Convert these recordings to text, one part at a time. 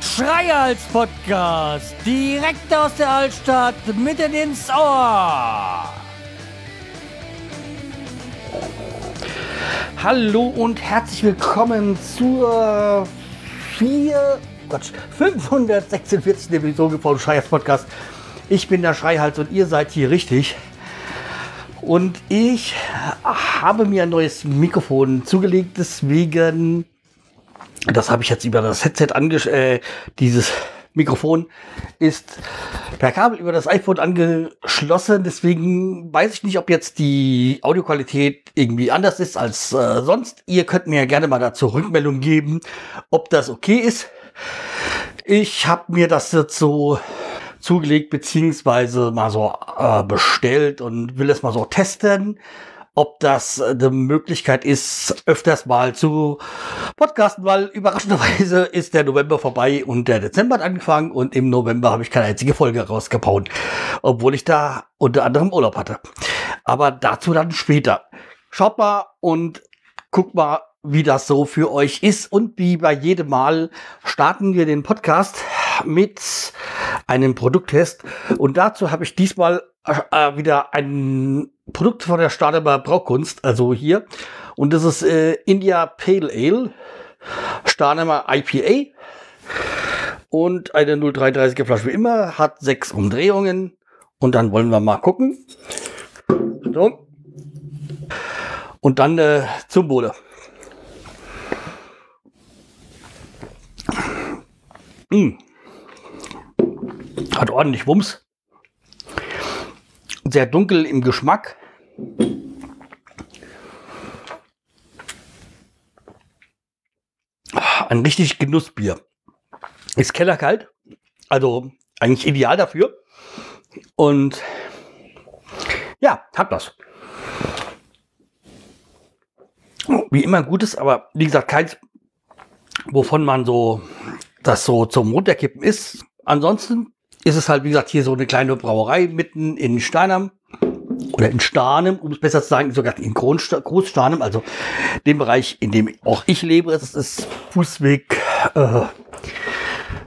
Schreihals Podcast, direkt aus der Altstadt, mitten ins Ohr. Hallo und herzlich willkommen zur 4, Gott, 546. Episode von Schreihals Podcast. Ich bin der Schreihals und ihr seid hier richtig. Und ich habe mir ein neues Mikrofon zugelegt, deswegen das habe ich jetzt über das Headset angesch... Äh, dieses Mikrofon ist per Kabel über das iPhone angeschlossen. Deswegen weiß ich nicht, ob jetzt die Audioqualität irgendwie anders ist als äh, sonst. Ihr könnt mir gerne mal dazu Rückmeldung geben, ob das okay ist. Ich habe mir das jetzt so zugelegt beziehungsweise mal so äh, bestellt und will es mal so testen ob das äh, eine Möglichkeit ist, öfters mal zu podcasten, weil überraschenderweise ist der November vorbei und der Dezember hat angefangen und im November habe ich keine einzige Folge rausgehauen, obwohl ich da unter anderem Urlaub hatte. Aber dazu dann später. Schaut mal und guckt mal, wie das so für euch ist. Und wie bei jedem Mal starten wir den Podcast mit einem Produkttest. Und dazu habe ich diesmal äh, wieder ein Produkt von der Stademer Braukunst, also hier. Und das ist äh, India Pale Ale, Stademer IPA. Und eine 0,33er Flasche wie immer, hat sechs Umdrehungen. Und dann wollen wir mal gucken. So. Und dann äh, zum Wohle. Mmh. Hat ordentlich Wumms sehr dunkel im Geschmack. Ein richtig Genussbier. Ist kellerkalt, also eigentlich ideal dafür. Und ja, hat das. Wie immer gutes, aber wie gesagt, keins, wovon man so das so zum Runterkippen ist. Ansonsten ist es halt, wie gesagt, hier so eine kleine Brauerei mitten in Steinheim oder in Starnem, um es besser zu sagen, sogar in Großstarnem, also dem Bereich, in dem auch ich lebe. Das ist Fußweg äh,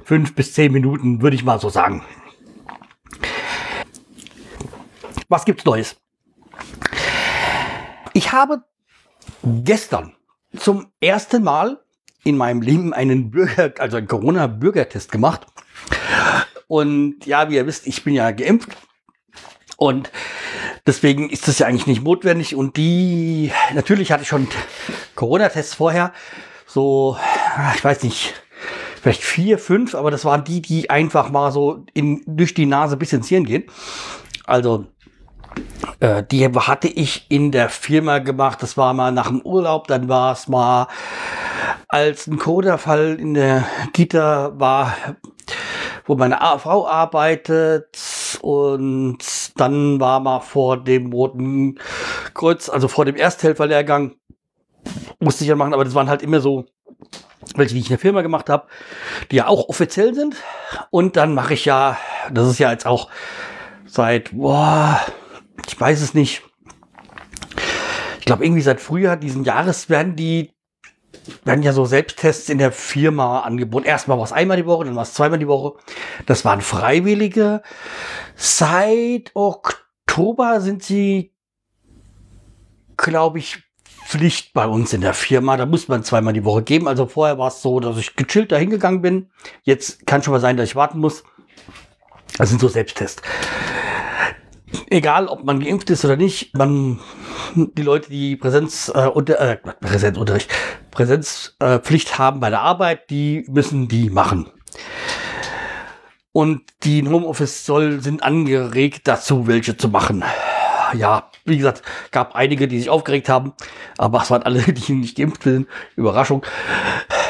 fünf bis zehn Minuten, würde ich mal so sagen. Was gibt's Neues? Ich habe gestern zum ersten Mal in meinem Leben einen Bürger, also einen Corona-Bürgertest gemacht. Und ja, wie ihr wisst, ich bin ja geimpft. Und deswegen ist das ja eigentlich nicht notwendig. Und die, natürlich hatte ich schon Corona-Tests vorher. So, ich weiß nicht, vielleicht vier, fünf, aber das waren die, die einfach mal so in, durch die Nase bis ins Hirn gehen. Also, äh, die hatte ich in der Firma gemacht. Das war mal nach dem Urlaub, dann war es mal, als ein Coderfall in der Kita war, wo meine Frau arbeitet und dann war mal vor dem Roten Kreuz, also vor dem Ersthelferlehrgang, musste ich ja machen, aber das waren halt immer so welche, die ich in der Firma gemacht habe, die ja auch offiziell sind. Und dann mache ich ja, das ist ja jetzt auch seit, boah, ich weiß es nicht. Ich glaube, irgendwie seit Frühjahr diesen Jahres werden die werden ja so Selbsttests in der Firma angeboten. Erstmal war es einmal die Woche, dann war es zweimal die Woche. Das waren Freiwillige. Seit Oktober sind sie, glaube ich, Pflicht bei uns in der Firma. Da muss man zweimal die Woche geben. Also vorher war es so, dass ich gechillt da hingegangen bin. Jetzt kann schon mal sein, dass ich warten muss. Das sind so Selbsttests egal ob man geimpft ist oder nicht, man die Leute, die Präsenz, äh, unter, äh, Präsenzunterricht, Präsenzpflicht äh, haben bei der Arbeit, die müssen die machen. Und die in Homeoffice soll, sind angeregt dazu, welche zu machen. Ja, wie gesagt, gab einige, die sich aufgeregt haben, aber es waren alle, die nicht geimpft sind. Überraschung.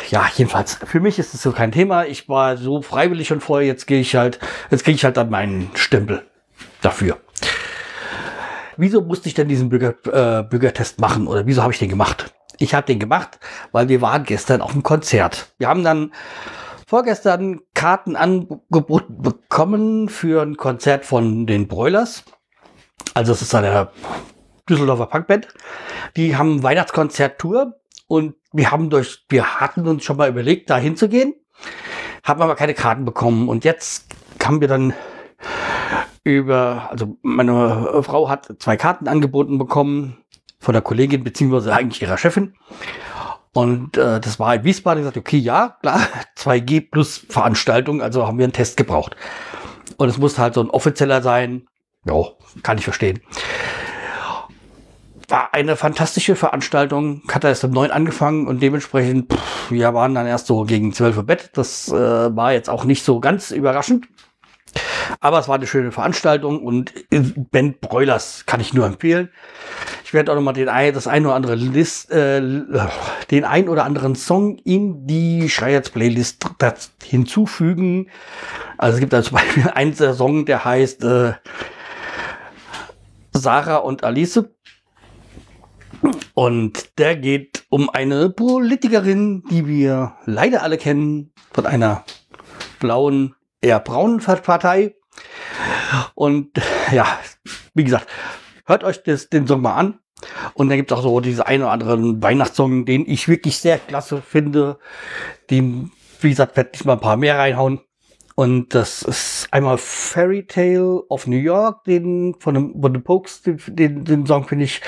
Ja, jedenfalls, für mich ist es so kein Thema. Ich war so freiwillig schon vorher, jetzt gehe ich halt, jetzt kriege ich halt dann meinen Stempel dafür. Wieso musste ich denn diesen Bürger, äh, Bürgertest machen oder wieso habe ich den gemacht? Ich habe den gemacht, weil wir waren gestern auf dem Konzert. Wir haben dann vorgestern Karten angeboten bekommen für ein Konzert von den Broilers. Also es ist eine Düsseldorfer Punkband. Die haben Weihnachtskonzert-Tour und wir haben durch, wir hatten uns schon mal überlegt, da hinzugehen, haben aber keine Karten bekommen und jetzt haben wir dann über, also meine Frau hat zwei Karten angeboten bekommen von der Kollegin, beziehungsweise eigentlich ihrer Chefin. Und äh, das war in Wiesbaden. Ich sagte, okay, ja, klar, 2G plus Veranstaltung, also haben wir einen Test gebraucht. Und es musste halt so ein offizieller sein. Ja, kann ich verstehen. War eine fantastische Veranstaltung. Hat erst um neun angefangen und dementsprechend, pff, wir waren dann erst so gegen zwölf Uhr Bett. Das äh, war jetzt auch nicht so ganz überraschend. Aber es war eine schöne Veranstaltung und Ben Broilers kann ich nur empfehlen. Ich werde auch noch mal den das ein oder andere List, äh, den ein oder anderen Song in die Schreierts Playlist hinzufügen. Also es gibt da zum Beispiel einen Song, der heißt äh, Sarah und Alice. Und der geht um eine Politikerin, die wir leider alle kennen, von einer blauen eher braunen Partei. Und ja, wie gesagt, hört euch das, den Song mal an. Und dann gibt es auch so diese ein oder anderen Weihnachtssong, den ich wirklich sehr klasse finde. Den, wie gesagt, werde ich mal ein paar mehr reinhauen. Und das ist einmal Fairy Tale of New York, den von dem, von den Pokes, den, den, den Song finde ich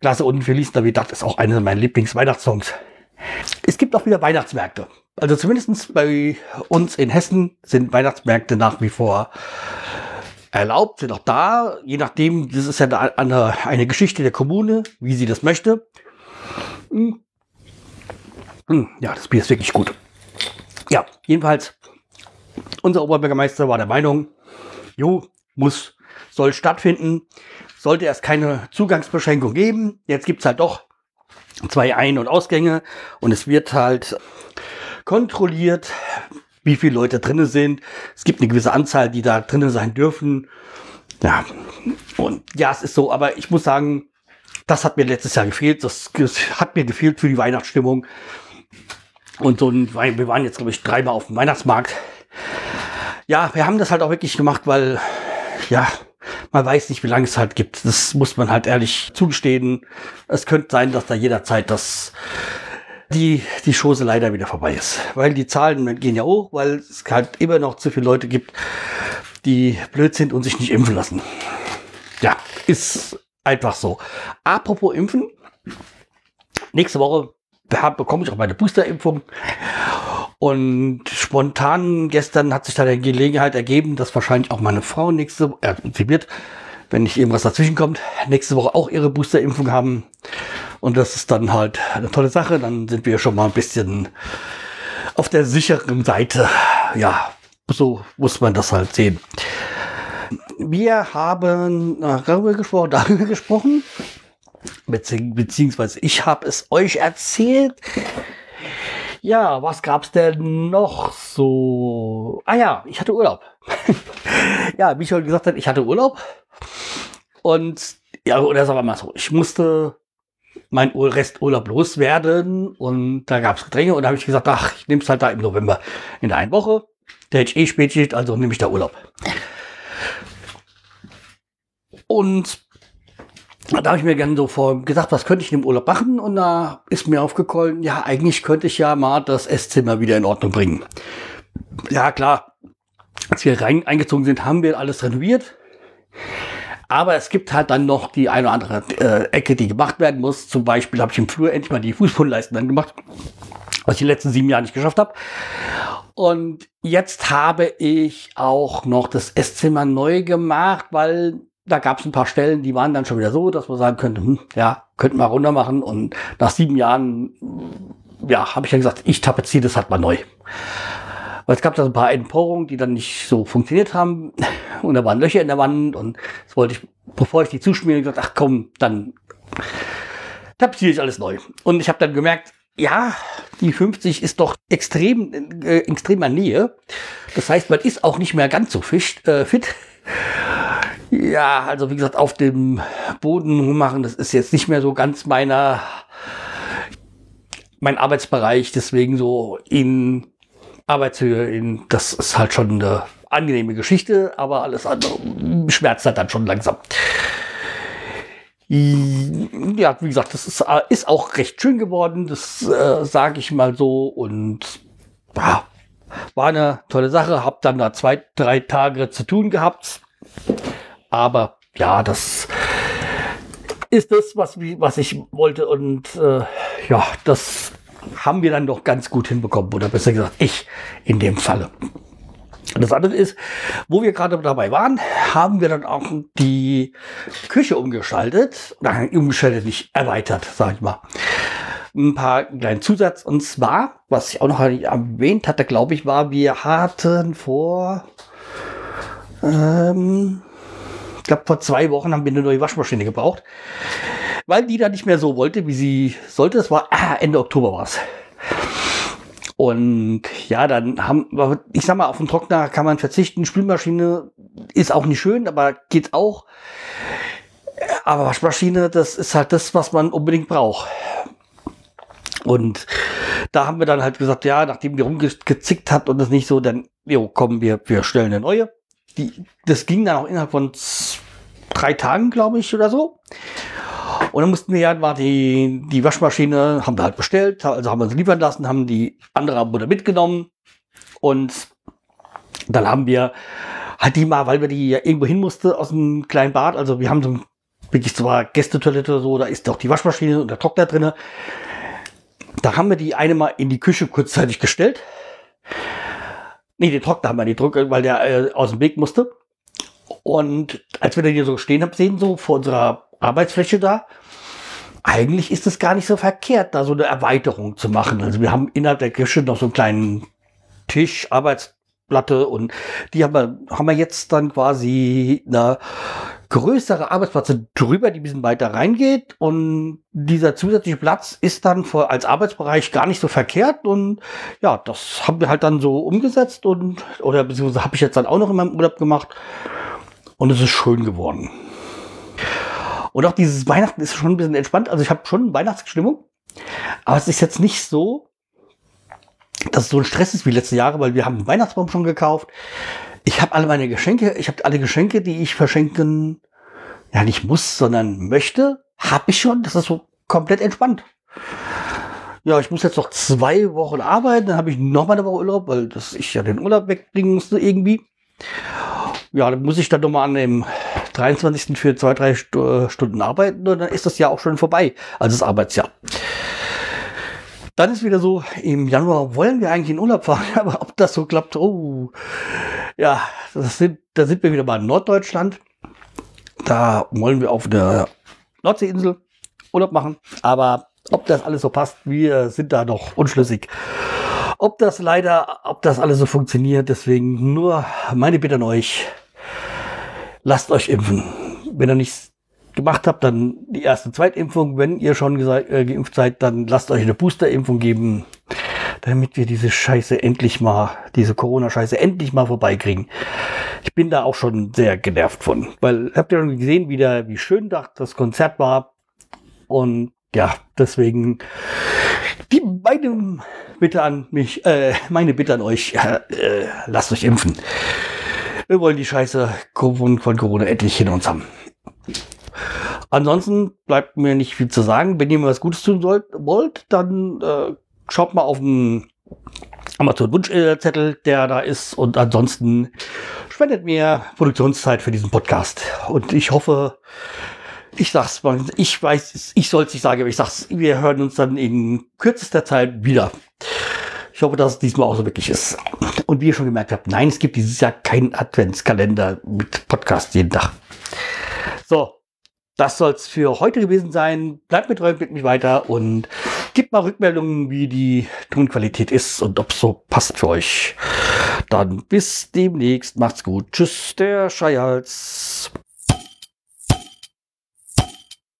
klasse. Und Feliz Navidad ist auch einer meiner Lieblings-Weihnachtssongs. Es gibt auch wieder Weihnachtsmärkte. Also zumindest bei uns in Hessen sind Weihnachtsmärkte nach wie vor erlaubt, sind auch da, je nachdem, das ist ja eine, eine Geschichte der Kommune, wie sie das möchte. Hm. Hm, ja, das Bier ist wirklich gut. Ja, jedenfalls, unser Oberbürgermeister war der Meinung, jo, muss, soll stattfinden, sollte erst keine Zugangsbeschränkung geben. Jetzt gibt's halt doch zwei Ein- und Ausgänge und es wird halt kontrolliert, wie viele Leute drinnen sind. Es gibt eine gewisse Anzahl, die da drinnen sein dürfen. Ja, und ja, es ist so, aber ich muss sagen, das hat mir letztes Jahr gefehlt. Das, das hat mir gefehlt für die Weihnachtsstimmung. Und so ein, wir waren jetzt, glaube ich, dreimal auf dem Weihnachtsmarkt. Ja, wir haben das halt auch wirklich gemacht, weil, ja, man weiß nicht, wie lange es halt gibt. Das muss man halt ehrlich zugestehen. Es könnte sein, dass da jederzeit das die, die Chose leider wieder vorbei ist. Weil die Zahlen gehen ja hoch, weil es halt immer noch zu viele Leute gibt, die blöd sind und sich nicht impfen lassen. Ja, ist einfach so. Apropos Impfen. Nächste Woche bekomme ich auch meine Boosterimpfung. Und spontan gestern hat sich da die Gelegenheit ergeben, dass wahrscheinlich auch meine Frau nächste, äh, wird, wenn nicht irgendwas dazwischen kommt, nächste Woche auch ihre Boosterimpfung haben. Und das ist dann halt eine tolle Sache. Dann sind wir schon mal ein bisschen auf der sicheren Seite. Ja, so muss man das halt sehen. Wir haben darüber gesprochen, darüber gesprochen, beziehungsweise ich habe es euch erzählt. Ja, was gab's denn noch so? Ah ja, ich hatte Urlaub. ja, wie ich schon gesagt habe, ich hatte Urlaub. Und ja, oder sagen wir mal so, ich musste mein Resturlaub loswerden und da gab es Gedränge und da habe ich gesagt, ach, ich nehme es halt da im November in der einen Woche. Der hätte eh Spätschicht, also nehme ich da Urlaub. Und da habe ich mir gerne so vor gesagt, was könnte ich dem Urlaub machen? Und da ist mir aufgekommen, ja, eigentlich könnte ich ja mal das Esszimmer wieder in Ordnung bringen. Ja, klar. Als wir rein eingezogen sind, haben wir alles renoviert. Aber es gibt halt dann noch die eine oder andere äh, Ecke, die gemacht werden muss. Zum Beispiel habe ich im Flur endlich mal die Fußbodenleisten dann gemacht, was ich die letzten sieben Jahre nicht geschafft habe. Und jetzt habe ich auch noch das Esszimmer neu gemacht, weil da gab es ein paar Stellen, die waren dann schon wieder so, dass man sagen könnte, hm, ja, könnten wir runter machen. Und nach sieben Jahren, ja, habe ich ja gesagt, ich tapeziere das halt mal neu. Weil es gab da so ein paar Entporungen, die dann nicht so funktioniert haben. Und da waren Löcher in der Wand. Und das wollte ich, bevor ich die zuschmiere, gesagt, ach komm, dann tapeziere ich alles neu. Und ich habe dann gemerkt, ja, die 50 ist doch extrem, äh, extremer Nähe. Das heißt, man ist auch nicht mehr ganz so fisch, äh, fit. Ja, also wie gesagt, auf dem Boden machen, das ist jetzt nicht mehr so ganz meiner, mein Arbeitsbereich. Deswegen so in Arbeitshöhe, in, das ist halt schon eine angenehme Geschichte, aber alles andere schmerzt halt dann schon langsam. Ja, wie gesagt, das ist, äh, ist auch recht schön geworden, das äh, sage ich mal so. Und ja, war eine tolle Sache. Hab dann da zwei, drei Tage zu tun gehabt. Aber ja, das ist das, was, was ich wollte. Und äh, ja, das haben wir dann doch ganz gut hinbekommen. Oder besser gesagt, ich in dem Falle. Das andere ist, wo wir gerade dabei waren, haben wir dann auch die Küche umgeschaltet. Nein, umgeschaltet, nicht erweitert, sag ich mal. Ein paar kleinen Zusatz. Und zwar, was ich auch noch erwähnt hatte, glaube ich, war, wir hatten vor, ähm, ich glaube, vor zwei Wochen haben wir eine neue Waschmaschine gebraucht. Weil die da nicht mehr so wollte, wie sie sollte. Das war ah, Ende Oktober war es. Und ja, dann haben ich sag mal, auf den Trockner kann man verzichten. Spülmaschine ist auch nicht schön, aber geht auch. Aber Waschmaschine, das ist halt das, was man unbedingt braucht. Und da haben wir dann halt gesagt, ja, nachdem die rumgezickt hat und es nicht so, dann, jo, kommen wir, wir stellen eine neue. Die, das ging dann auch innerhalb von drei Tagen, glaube ich, oder so. Und dann mussten wir ja, war die, die Waschmaschine, haben wir halt bestellt, also haben wir sie liefern lassen, haben die andere Mutter mitgenommen und dann haben wir halt die mal, weil wir die ja irgendwo hin musste aus einem kleinen Bad, also wir haben so ein, wirklich zwar Gästetoilette oder so, da ist auch die Waschmaschine und der Trockner drinne. Da haben wir die eine mal in die Küche kurzzeitig gestellt. Nee, den Trockner haben wir nicht drückt, weil der äh, aus dem Weg musste. Und als wir dann hier so stehen haben sehen, so vor unserer Arbeitsfläche da, eigentlich ist es gar nicht so verkehrt, da so eine Erweiterung zu machen. Also wir haben innerhalb der Küche noch so einen kleinen Tisch, Arbeitsplatte und die haben wir, haben wir jetzt dann quasi eine größere Arbeitsplatte drüber, die ein bisschen weiter reingeht und dieser zusätzliche Platz ist dann für, als Arbeitsbereich gar nicht so verkehrt und ja, das haben wir halt dann so umgesetzt und oder beziehungsweise habe ich jetzt dann auch noch in meinem Urlaub gemacht und es ist schön geworden. Und auch dieses Weihnachten ist schon ein bisschen entspannt. Also ich habe schon Weihnachtsstimmung. Aber es ist jetzt nicht so, dass es so ein Stress ist wie letzte Jahre, weil wir haben einen Weihnachtsbaum schon gekauft. Ich habe alle meine Geschenke, ich habe alle Geschenke, die ich verschenken, ja nicht muss, sondern möchte, habe ich schon. Das ist so komplett entspannt. Ja, ich muss jetzt noch zwei Wochen arbeiten, dann habe ich noch mal eine Woche Urlaub, weil das ich ja den Urlaub wegbringen musste irgendwie. Ja, dann muss ich dann nochmal an dem 23. für zwei, drei äh, Stunden arbeiten und dann ist das Jahr auch schon vorbei, also das Arbeitsjahr. Dann ist wieder so, im Januar wollen wir eigentlich in Urlaub fahren, aber ob das so klappt, oh, ja, das sind, da sind wir wieder mal in Norddeutschland. Da wollen wir auf der Nordseeinsel Urlaub machen, aber ob das alles so passt, wir sind da noch unschlüssig. Ob das leider, ob das alles so funktioniert, deswegen nur meine Bitte an euch, lasst euch impfen. Wenn ihr nichts gemacht habt, dann die erste Zweitimpfung. Wenn ihr schon äh, geimpft seid, dann lasst euch eine Boosterimpfung geben, damit wir diese Scheiße endlich mal, diese Corona-Scheiße endlich mal vorbeikriegen. Ich bin da auch schon sehr genervt von, weil habt ihr schon gesehen, wie, der, wie schön das Konzert war und ja, deswegen die meine Bitte an mich, äh, meine Bitte an euch, äh, lasst euch impfen. Wir wollen die Scheiße von, Corona endlich hinter uns haben. Ansonsten bleibt mir nicht viel zu sagen. Wenn ihr mir was Gutes tun sollt, wollt, dann äh, schaut mal auf den Amazon-Wunschzettel, der da ist. Und ansonsten spendet mir Produktionszeit für diesen Podcast. Und ich hoffe, ich sag's mal, ich weiß, ich soll es nicht sagen, aber ich sag's, wir hören uns dann in kürzester Zeit wieder. Ich hoffe, dass es diesmal auch so wirklich ist. Und wie ihr schon gemerkt habt, nein, es gibt dieses Jahr keinen Adventskalender mit Podcast jeden Tag. So, das soll es für heute gewesen sein. Bleibt mit treu, mit mich weiter und gebt mal Rückmeldungen, wie die Tonqualität ist und ob so passt für euch. Dann bis demnächst. Macht's gut. Tschüss, der Scheihals.